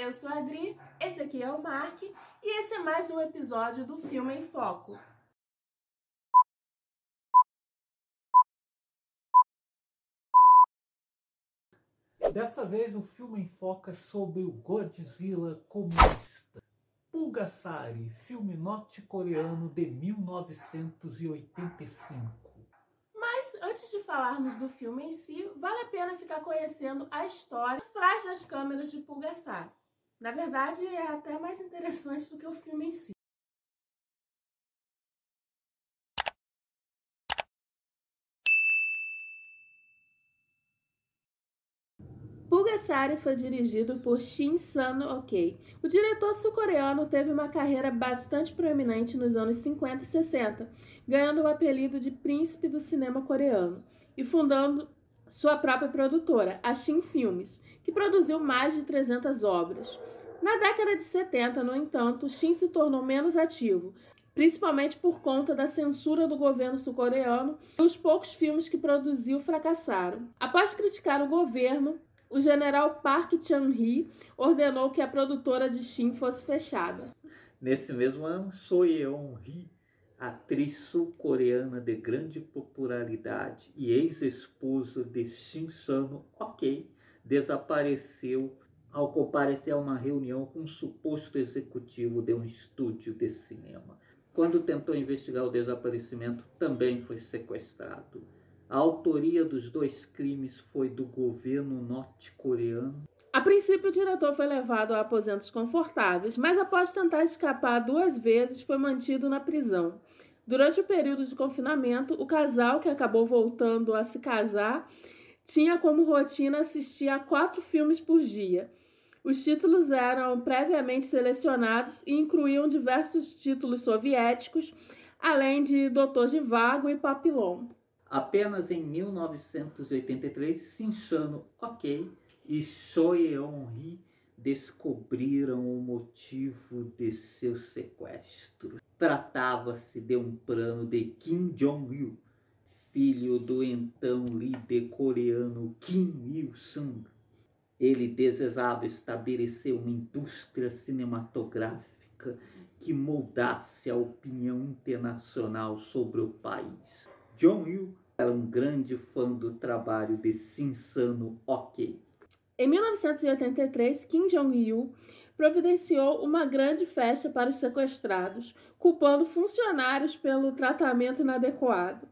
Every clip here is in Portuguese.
eu sou a Adri, esse aqui é o Mark e esse é mais um episódio do Filme em Foco. Dessa vez o filme enfoca sobre o Godzilla comunista. Pulgasari, filme norte-coreano de 1985 antes de falarmos do filme em si, vale a pena ficar conhecendo a história por trás das câmeras de Pulgasar. Na verdade, é até mais interessante do que o filme em si. Pulgasari foi dirigido por Shin Sun-ok. O diretor sul-coreano teve uma carreira bastante proeminente nos anos 50 e 60, ganhando o apelido de Príncipe do Cinema Coreano e fundando sua própria produtora, a Shin Filmes, que produziu mais de 300 obras. Na década de 70, no entanto, Shin se tornou menos ativo, principalmente por conta da censura do governo sul-coreano e os poucos filmes que produziu fracassaram. Após criticar o governo, o general Park Chan-hee ordenou que a produtora de Shin fosse fechada. Nesse mesmo ano, So Yeon-hee, atriz sul-coreana de grande popularidade e ex-esposa de Shin Sano Ok, desapareceu ao comparecer a uma reunião com um suposto executivo de um estúdio de cinema. Quando tentou investigar o desaparecimento, também foi sequestrado. A autoria dos dois crimes foi do governo norte-coreano. A princípio, o diretor foi levado a aposentos confortáveis, mas após tentar escapar duas vezes, foi mantido na prisão. Durante o período de confinamento, o casal, que acabou voltando a se casar, tinha como rotina assistir a quatro filmes por dia. Os títulos eram previamente selecionados e incluíam diversos títulos soviéticos, além de Doutor Vago e Papillon. Apenas em 1983, Sinchano Ok e Choeon-hee descobriram o motivo de seu sequestro. Tratava-se de um plano de Kim Jong-il, filho do então líder coreano Kim Il-sung. Ele desejava estabelecer uma indústria cinematográfica que moldasse a opinião internacional sobre o país. Jong-il era um grande fã do trabalho de Sinsano Ok. Em 1983, Kim Jong-il providenciou uma grande festa para os sequestrados, culpando funcionários pelo tratamento inadequado.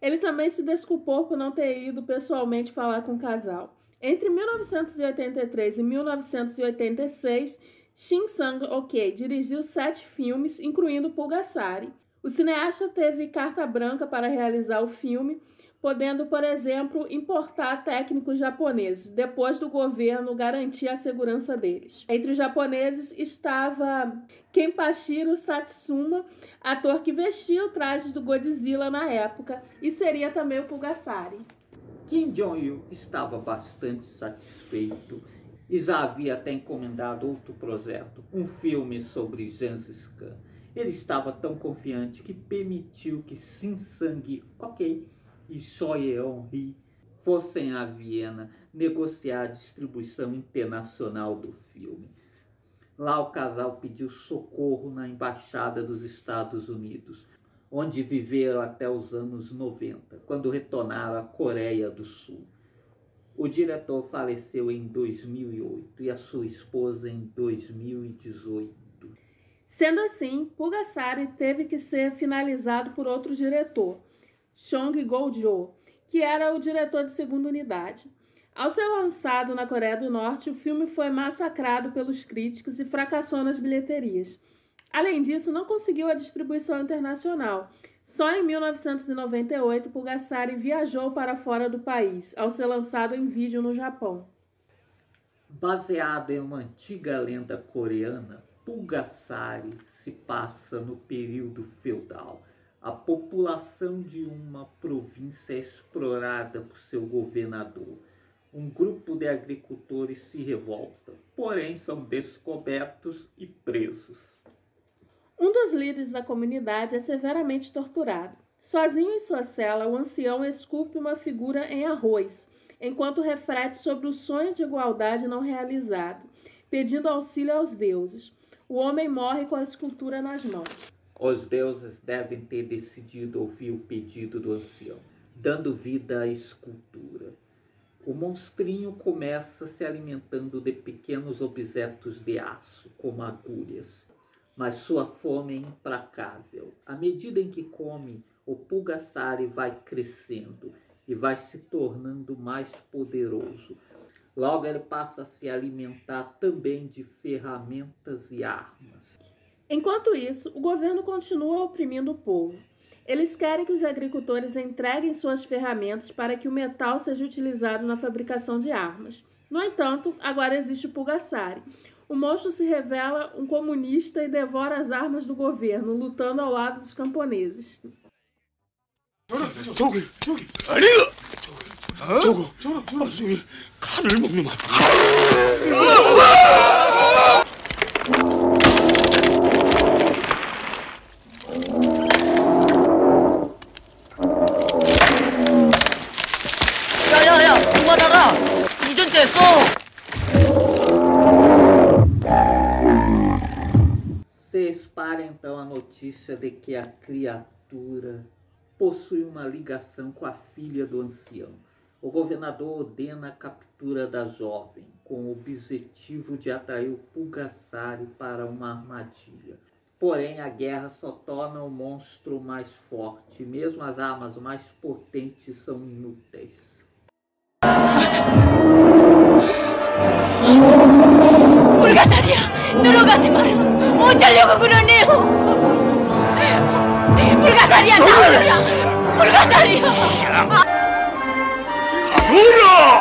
Ele também se desculpou por não ter ido pessoalmente falar com o casal. Entre 1983 e 1986, Shin Sang-ok dirigiu sete filmes, incluindo Pulgasari. O cineasta teve carta branca para realizar o filme, podendo, por exemplo, importar técnicos japoneses, depois do governo garantir a segurança deles. Entre os japoneses estava Kenpachiro Satsuma, ator que vestia o traje do Godzilla na época, e seria também o Pulgasari. Kim Jong-il estava bastante satisfeito e já havia até encomendado outro projeto, um filme sobre Gengis Khan. Ele estava tão confiante que permitiu que Sim Sang Ok e Choyeon Ri fossem a Viena negociar a distribuição internacional do filme. Lá o casal pediu socorro na embaixada dos Estados Unidos, onde viveram até os anos 90, quando retornaram à Coreia do Sul. O diretor faleceu em 2008 e a sua esposa em 2018. Sendo assim, Pugasari teve que ser finalizado por outro diretor, Chong Go-jo, que era o diretor de segunda unidade. Ao ser lançado na Coreia do Norte, o filme foi massacrado pelos críticos e fracassou nas bilheterias. Além disso, não conseguiu a distribuição internacional. Só em 1998, Pulgasari viajou para fora do país, ao ser lançado em vídeo no Japão. Baseado em uma antiga lenda coreana, Pulgasari se passa no período feudal. A população de uma província é explorada por seu governador. Um grupo de agricultores se revolta, porém são descobertos e presos. Um dos líderes da comunidade é severamente torturado. Sozinho em sua cela, o ancião esculpe uma figura em arroz, enquanto reflete sobre o sonho de igualdade não realizado pedindo auxílio aos deuses. O homem morre com a escultura nas mãos. Os deuses devem ter decidido ouvir o pedido do ancião, dando vida à escultura. O monstrinho começa se alimentando de pequenos objetos de aço, como agulhas, mas sua fome é implacável. À medida em que come, o Pulgasari vai crescendo e vai se tornando mais poderoso. Logo ele passa a se alimentar também de ferramentas e armas. Enquanto isso, o governo continua oprimindo o povo. Eles querem que os agricultores entreguem suas ferramentas para que o metal seja utilizado na fabricação de armas. No entanto, agora existe o Pulgasari. O monstro se revela um comunista e devora as armas do governo, lutando ao lado dos camponeses. consciência de que a criatura possui uma ligação com a filha do ancião. O governador ordena a captura da jovem, com o objetivo de atrair o Pulgassari para uma armadilha. Porém, a guerra só torna o monstro mais forte. Mesmo as armas mais potentes são inúteis. Pulgassari! Dorogasimaru! Mucha louca, Guroneu! 들어가지 마라 어쩌려고 그러네요 불가사리야 나오라 불가사리야 가보라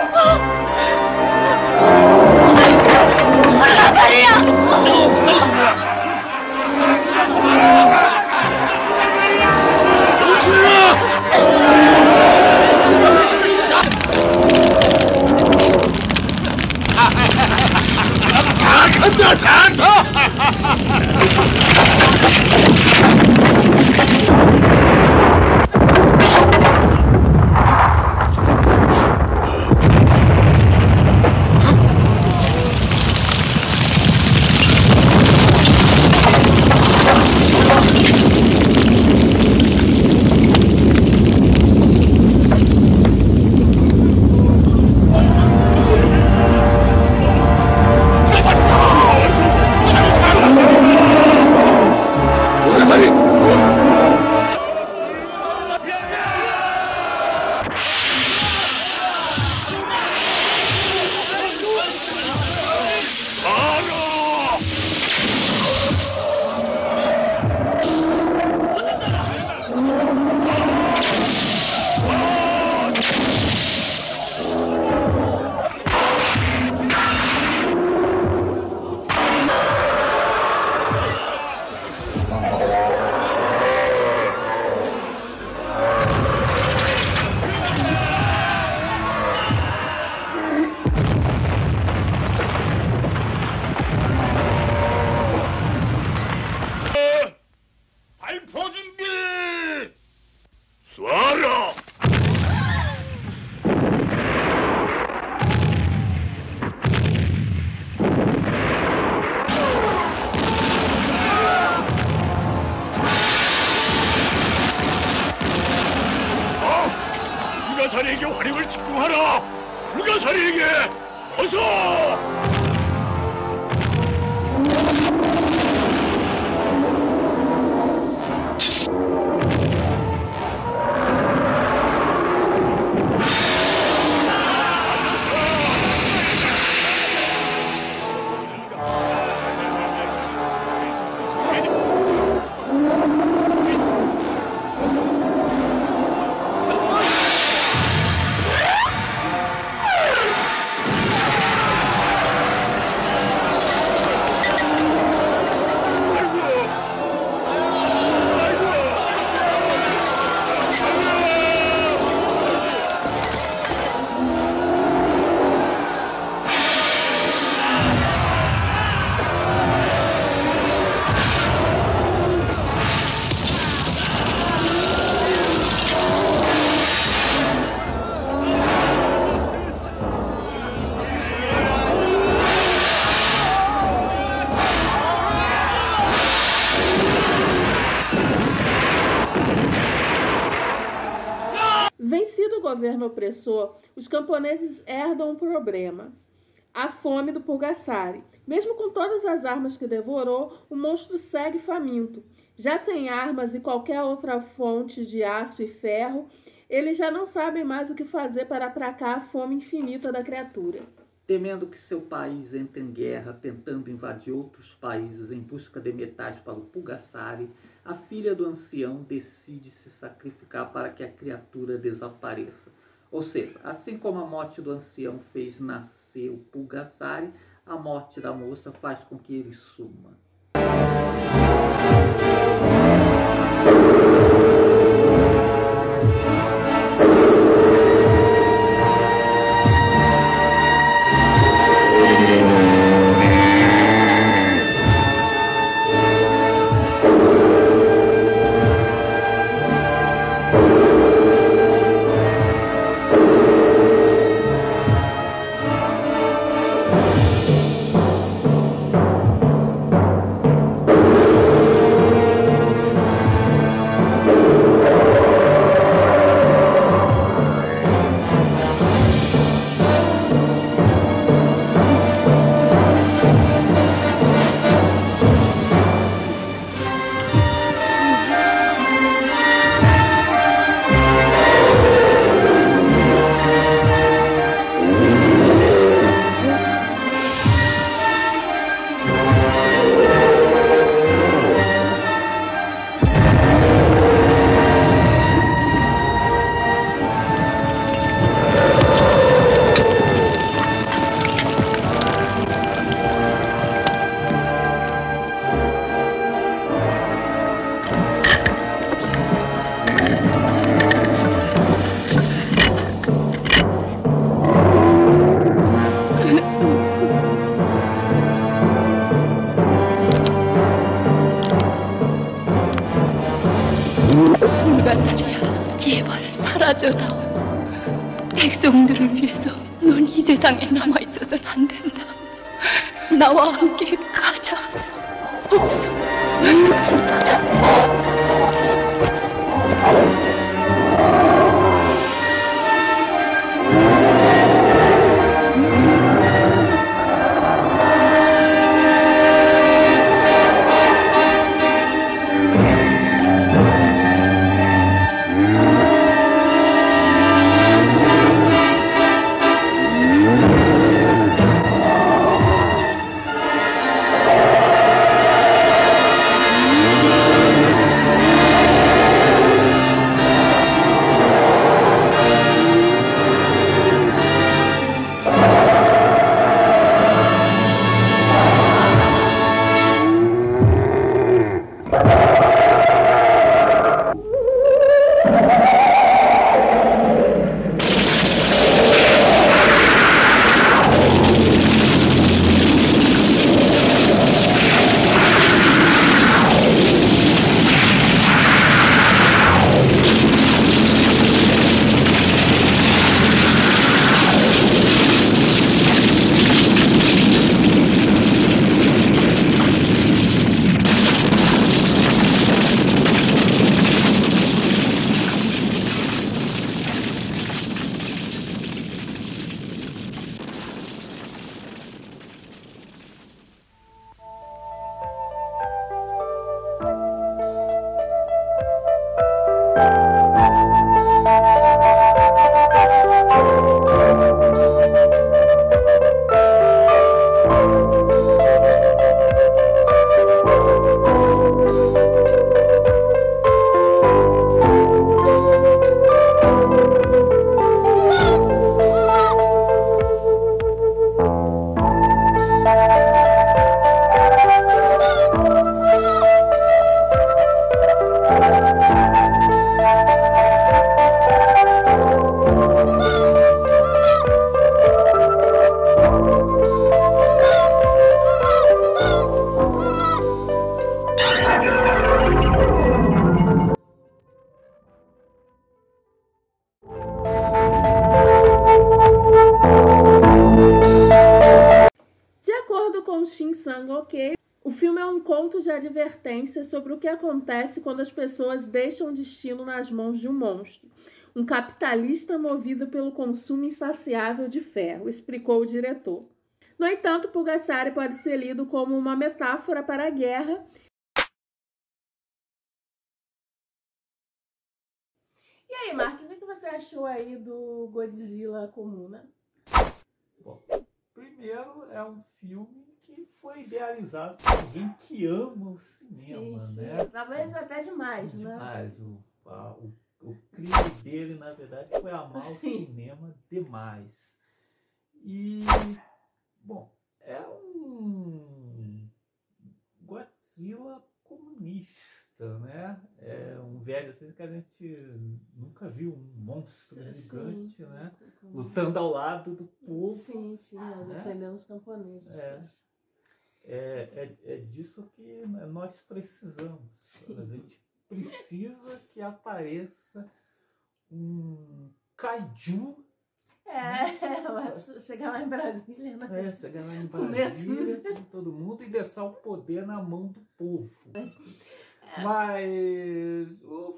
불가사리야 opressor, os camponeses herdam um problema: a fome do Pulgasari. Mesmo com todas as armas que devorou, o monstro segue faminto. Já sem armas e qualquer outra fonte de aço e ferro, eles já não sabem mais o que fazer para aplacar a fome infinita da criatura. Temendo que seu país entre em guerra, tentando invadir outros países em busca de metais para o Pulgasari, a filha do ancião decide se sacrificar para que a criatura desapareça. Ou seja, assim como a morte do ancião fez nascer o Pulgasari, a morte da moça faz com que ele suma. Oh! De advertência sobre o que acontece quando as pessoas deixam o destino nas mãos de um monstro. um capitalista movido pelo consumo insaciável de ferro, explicou o diretor. No entanto, Pulgasari pode ser lido como uma metáfora para a guerra E aí, Mark, o que você achou aí do Godzilla Comuna? Bom, primeiro é um filme que foi idealizado por alguém que ama o cinema, sim, sim. né? Talvez até demais, né? Demais. O, a, o, o crime dele, na verdade, foi amar o cinema demais. E, bom, é um Godzilla comunista né? É um velho assim que a gente nunca viu um monstro sim, gigante, sim. né? Lutando ao lado do povo. Sim, sim, né? defendendo os camponeses. É. É, é, é disso que nós precisamos. Sim. A gente precisa que apareça um kaiju é, chegar lá em Brasília, né? É, chegar lá em Brasília com todo mundo e deixar o poder na mão do povo. Mas, mas o,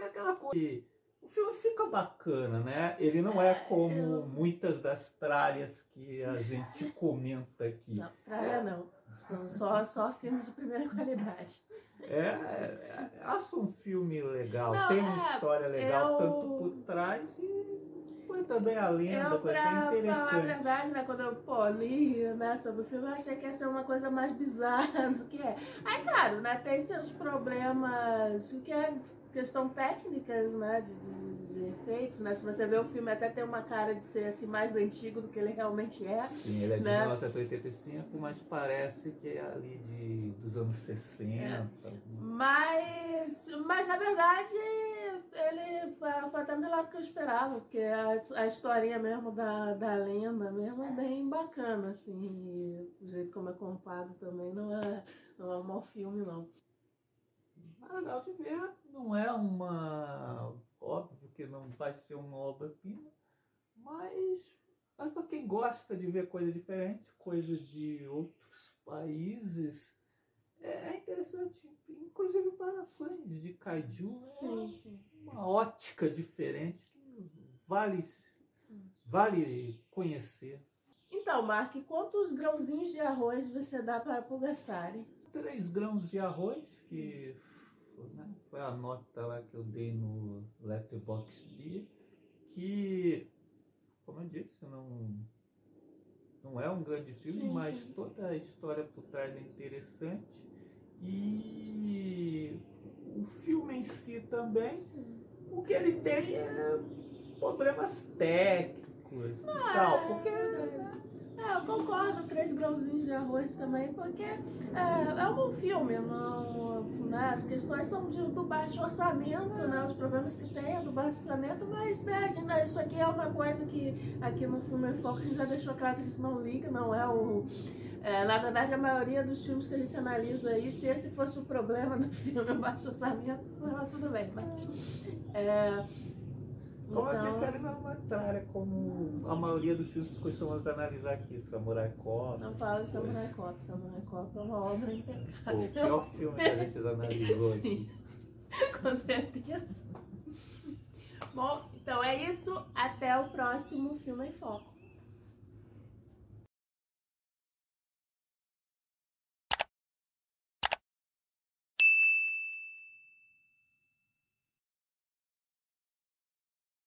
é aquela coisa. O filme fica bacana, né? Ele não é, é como eu... muitas das tralhas que a gente comenta aqui. Não, tralha não. São só, só filmes de primeira qualidade. É, é, é acho um filme legal, não, tem uma é, história legal, eu... tanto por trás e foi também a lenda, eu, pra interessante. falar a verdade, né, quando eu pô, li né, sobre o filme, eu achei que ia ser uma coisa mais bizarra do que é. Aí, claro, né, tem seus problemas, o que é questão técnicas, né, de, de, de, efeitos, né? Se você vê o filme, até tem uma cara de ser assim mais antigo do que ele realmente é. Sim, ele é de né? 1985, mas parece que é ali de, dos anos 60. É. Mas, mas na verdade ele foi, foi até melhor do que eu esperava, porque a, a historinha mesmo da, da lenda mesmo é bem bacana, assim, o jeito como é contado também não é, não é um mau filme, não. Mas legal de ver, não é uma. Óbvio que não vai ser uma obra-prima, mas, mas para quem gosta de ver coisa diferente, coisa de outros países, é interessante, inclusive para fãs de kaiju, sim, é sim. uma ótica diferente que vale, vale conhecer. Então, Mark, quantos grãozinhos de arroz você dá para Pulgasari? Três grãos de arroz, que né, foi a nota lá que eu dei no Letterboxd, que, como eu disse, não, não é um grande filme, sim, mas sim. toda a história por trás é interessante. E o filme em si também, sim. o que ele tem é problemas técnicos ah, e tal, é, porque... É, é, eu concordo, três grãozinhos de arroz também, porque é, é um filme, não, né, as questões são de, do baixo orçamento, né, os problemas que tem é do baixo orçamento, mas né, gente, isso aqui é uma coisa que aqui no filme a gente já deixou claro que a gente não liga, não é o... É, na verdade, a maioria dos filmes que a gente analisa aí, se esse fosse o problema do filme, o baixo orçamento, tudo bem, mas... É, como então... eu disse, ele não é uma tralha como a maioria dos filmes que costumamos analisar aqui, Samurai Cop. Não fala de Samurai Cop, Samurai Cop é uma obra impecável. O pior filme que a gente analisou Sim, aqui. com certeza. Bom, então é isso. Até o próximo Filme em Foco.